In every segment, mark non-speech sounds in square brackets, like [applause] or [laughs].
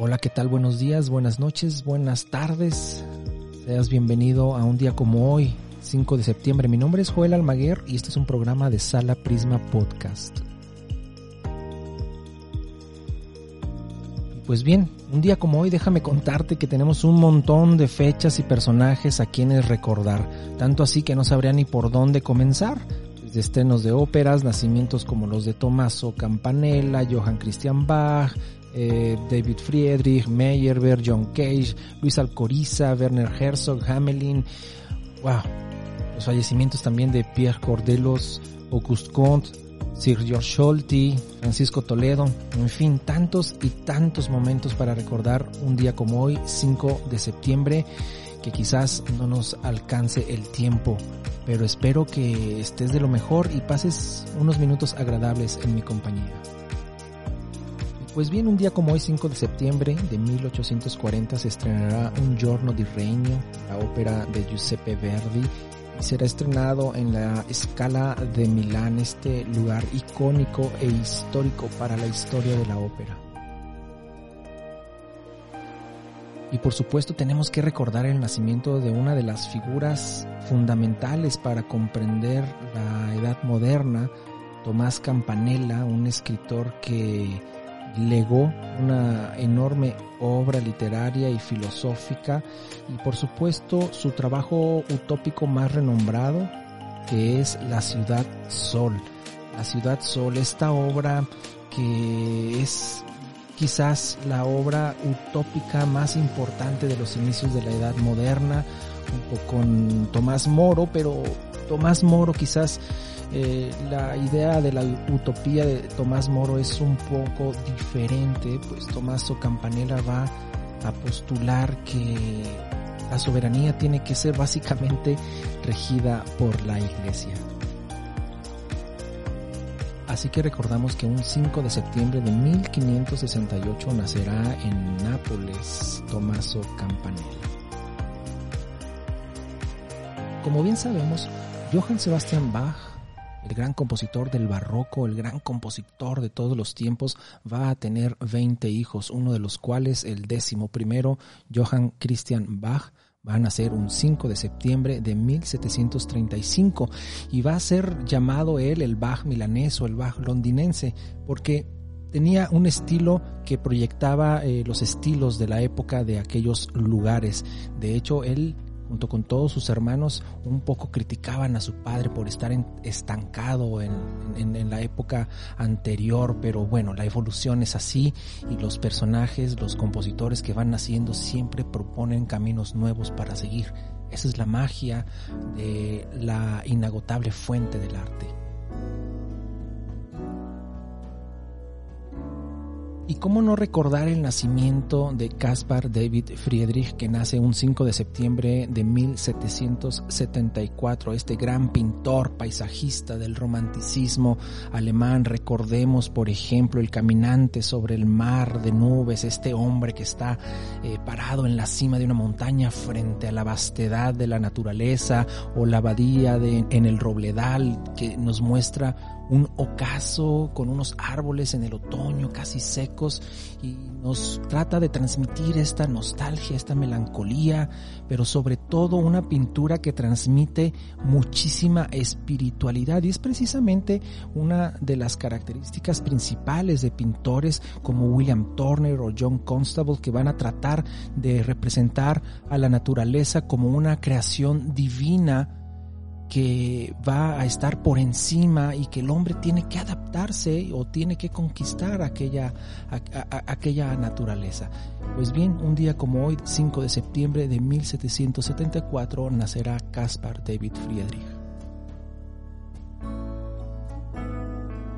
Hola, ¿qué tal? Buenos días, buenas noches, buenas tardes. Seas bienvenido a un día como hoy, 5 de septiembre. Mi nombre es Joel Almaguer y este es un programa de Sala Prisma Podcast. Pues bien, un día como hoy déjame contarte que tenemos un montón de fechas y personajes a quienes recordar, tanto así que no sabría ni por dónde comenzar. Desde estrenos de óperas, nacimientos como los de Tommaso Campanella, Johann Christian Bach, eh, David Friedrich, Meyerbeer, John Cage, Luis Alcoriza, Werner Herzog, Hamelin, wow, los fallecimientos también de Pierre Cordelos, Auguste Comte, Sir George Scholti, Francisco Toledo, en fin, tantos y tantos momentos para recordar un día como hoy, 5 de septiembre, que quizás no nos alcance el tiempo, pero espero que estés de lo mejor y pases unos minutos agradables en mi compañía. Pues bien, un día como hoy, 5 de septiembre de 1840, se estrenará Un giorno di regno, la ópera de Giuseppe Verdi, y será estrenado en la Scala de Milán, este lugar icónico e histórico para la historia de la ópera. Y por supuesto tenemos que recordar el nacimiento de una de las figuras fundamentales para comprender la edad moderna, Tomás Campanella, un escritor que legó una enorme obra literaria y filosófica y por supuesto su trabajo utópico más renombrado que es La Ciudad Sol. La Ciudad Sol, esta obra que es quizás la obra utópica más importante de los inicios de la Edad Moderna, junto con Tomás Moro, pero Tomás Moro quizás eh, la idea de la utopía de Tomás Moro es un poco diferente, pues Tomás Campanella va a postular que la soberanía tiene que ser básicamente regida por la iglesia. Así que recordamos que un 5 de septiembre de 1568 nacerá en Nápoles Tommaso Campanella. Como bien sabemos, Johann Sebastian Bach el gran compositor del barroco, el gran compositor de todos los tiempos, va a tener 20 hijos, uno de los cuales, el décimo primero, Johann Christian Bach, va a nacer un 5 de septiembre de 1735 y va a ser llamado él el Bach milanés o el Bach londinense porque tenía un estilo que proyectaba eh, los estilos de la época de aquellos lugares. De hecho, él junto con todos sus hermanos, un poco criticaban a su padre por estar estancado en, en, la época anterior, pero bueno, la evolución es así y los personajes, los compositores que van naciendo siempre proponen caminos nuevos para seguir. Esa es la magia de la inagotable fuente del arte. ¿Y cómo no recordar el nacimiento de Caspar David Friedrich, que nace un 5 de septiembre de 1774, este gran pintor paisajista del romanticismo alemán? Recordemos, por ejemplo, el caminante sobre el mar de nubes, este hombre que está eh, parado en la cima de una montaña frente a la vastedad de la naturaleza, o la abadía de, en el Robledal, que nos muestra un ocaso con unos árboles en el otoño casi secos y nos trata de transmitir esta nostalgia, esta melancolía, pero sobre todo una pintura que transmite muchísima espiritualidad. Y es precisamente una de las características principales de pintores como William Turner o John Constable que van a tratar de representar a la naturaleza como una creación divina que va a estar por encima y que el hombre tiene que adaptarse o tiene que conquistar aquella, aquella naturaleza. Pues bien, un día como hoy, 5 de septiembre de 1774, nacerá Caspar David Friedrich.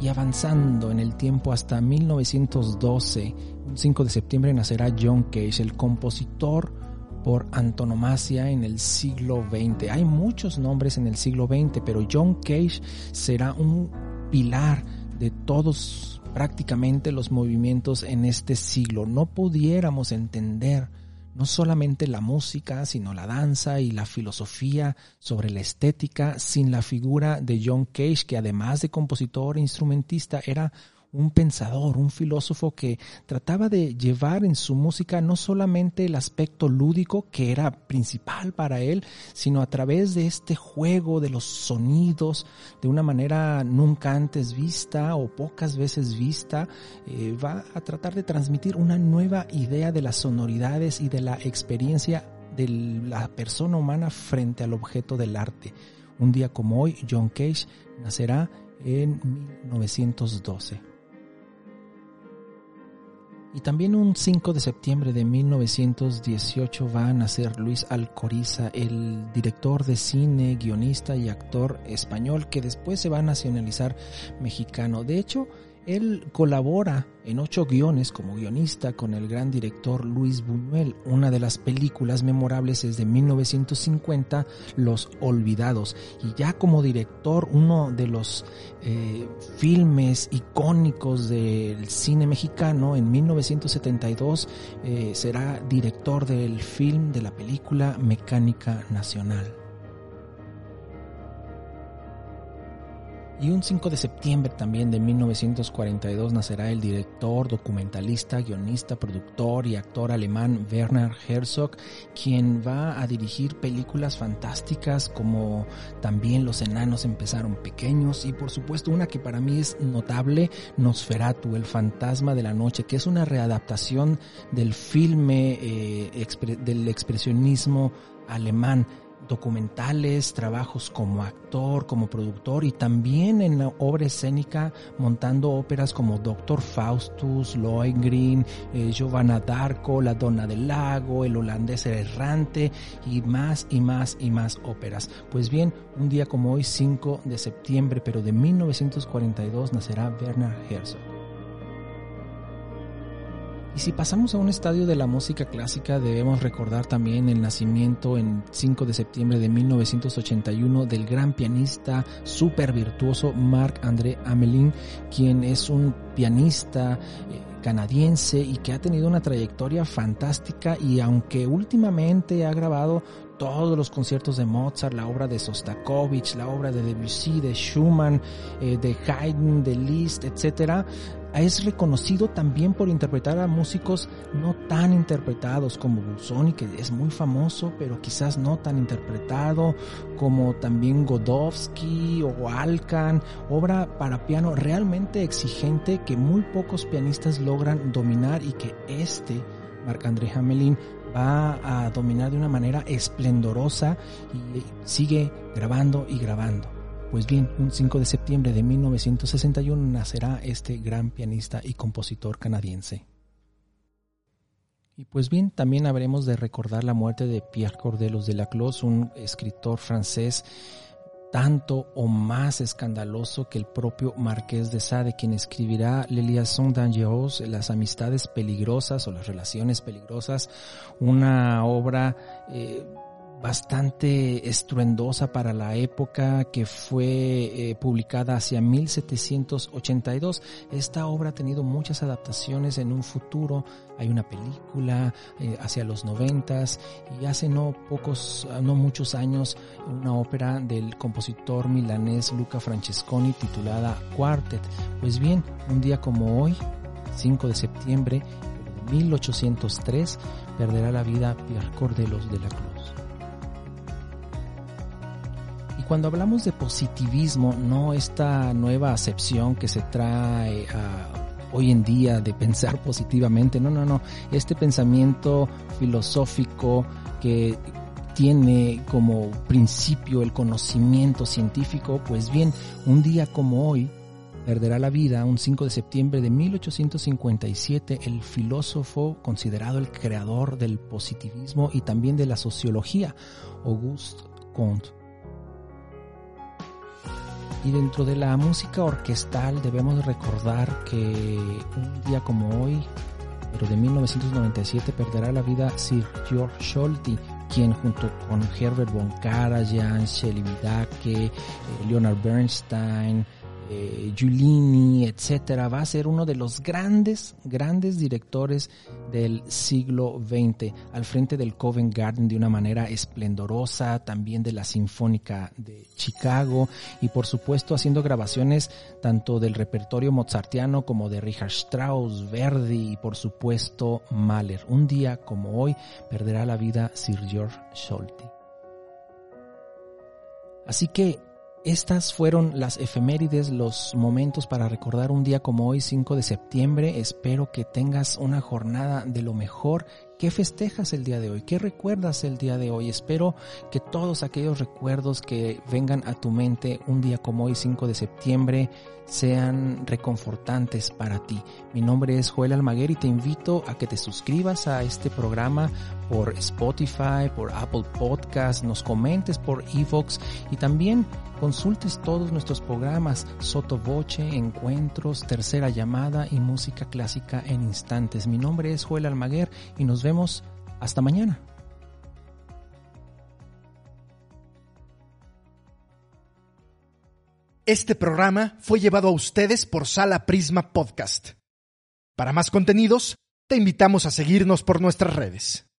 Y avanzando en el tiempo hasta 1912, un 5 de septiembre nacerá John Cage, el compositor por antonomasia en el siglo XX. Hay muchos nombres en el siglo XX, pero John Cage será un pilar de todos prácticamente los movimientos en este siglo. No pudiéramos entender no solamente la música, sino la danza y la filosofía sobre la estética sin la figura de John Cage, que además de compositor e instrumentista era un pensador, un filósofo que trataba de llevar en su música no solamente el aspecto lúdico que era principal para él, sino a través de este juego de los sonidos de una manera nunca antes vista o pocas veces vista, eh, va a tratar de transmitir una nueva idea de las sonoridades y de la experiencia de la persona humana frente al objeto del arte. Un día como hoy, John Cage nacerá en 1912. Y también un 5 de septiembre de 1918 va a nacer Luis Alcoriza, el director de cine, guionista y actor español que después se va a nacionalizar mexicano. De hecho, él colabora en ocho guiones como guionista con el gran director Luis Buñuel. Una de las películas memorables es de 1950, Los Olvidados. Y ya como director, uno de los eh, filmes icónicos del cine mexicano, en 1972 eh, será director del film de la película Mecánica Nacional. Y un 5 de septiembre también de 1942 nacerá el director, documentalista, guionista, productor y actor alemán Werner Herzog, quien va a dirigir películas fantásticas como también Los enanos empezaron pequeños y por supuesto una que para mí es notable, Nosferatu, el fantasma de la noche, que es una readaptación del filme eh, del expresionismo alemán documentales, trabajos como actor, como productor y también en la obra escénica montando óperas como Doctor Faustus, Lohengrin, eh, Giovanna d'Arco, La Donna del Lago, El holandés errante y más y más y más óperas. Pues bien, un día como hoy, 5 de septiembre, pero de 1942, nacerá Werner Herzog. Y si pasamos a un estadio de la música clásica, debemos recordar también el nacimiento en 5 de septiembre de 1981 del gran pianista super virtuoso Marc-André Amelin, quien es un pianista eh, canadiense y que ha tenido una trayectoria fantástica y aunque últimamente ha grabado todos los conciertos de Mozart, la obra de Sostakovich, la obra de Debussy, de Schumann, eh, de Haydn, de Liszt, etcétera, es reconocido también por interpretar a músicos no tan interpretados como Busoni, que es muy famoso, pero quizás no tan interpretado, como también Godowski o Alkan, obra para piano realmente exigente que muy pocos pianistas logran dominar y que este, Marc-André Hamelin, va a dominar de una manera esplendorosa y sigue grabando y grabando. Pues bien, un 5 de septiembre de 1961 nacerá este gran pianista y compositor canadiense. Y pues bien, también habremos de recordar la muerte de Pierre Cordelos de Laclos, un escritor francés tanto o más escandaloso que el propio Marqués de Sade, quien escribirá Les liaisons dangereuses, las amistades peligrosas o las relaciones peligrosas, una obra eh, bastante estruendosa para la época que fue eh, publicada hacia 1782. Esta obra ha tenido muchas adaptaciones en un futuro. Hay una película eh, hacia los noventas y hace no pocos, no muchos años una ópera del compositor milanés Luca Francesconi titulada Quartet. Pues bien, un día como hoy, 5 de septiembre de 1803, perderá la vida Pierre Cordelos de la Cruz. Cuando hablamos de positivismo, no esta nueva acepción que se trae hoy en día de pensar [laughs] positivamente, no, no, no, este pensamiento filosófico que tiene como principio el conocimiento científico, pues bien, un día como hoy, perderá la vida un 5 de septiembre de 1857 el filósofo considerado el creador del positivismo y también de la sociología, Auguste Comte. Y dentro de la música orquestal debemos recordar que un día como hoy, pero de 1997, perderá la vida Sir George Scholti, quien junto con Herbert von Karajan, Shelley Vidake, eh, Leonard Bernstein, eh, Giulini, etcétera, va a ser uno de los grandes, grandes directores del siglo XX, al frente del Covent Garden de una manera esplendorosa, también de la Sinfónica de Chicago y por supuesto haciendo grabaciones tanto del repertorio mozartiano como de Richard Strauss, Verdi y por supuesto Mahler. Un día como hoy perderá la vida Sir George Scholti. Así que estas fueron las efemérides, los momentos para recordar un día como hoy, 5 de septiembre. Espero que tengas una jornada de lo mejor. ¿Qué festejas el día de hoy? ¿Qué recuerdas el día de hoy? Espero que todos aquellos recuerdos que vengan a tu mente un día como hoy, 5 de septiembre, sean reconfortantes para ti. Mi nombre es Joel Almaguer y te invito a que te suscribas a este programa por Spotify, por Apple Podcast, nos comentes por Evox y también consultes todos nuestros programas Soto Voce, Encuentros, Tercera Llamada y Música Clásica en Instantes. Mi nombre es Joel Almaguer y nos vemos hasta mañana. Este programa fue llevado a ustedes por Sala Prisma Podcast. Para más contenidos, te invitamos a seguirnos por nuestras redes.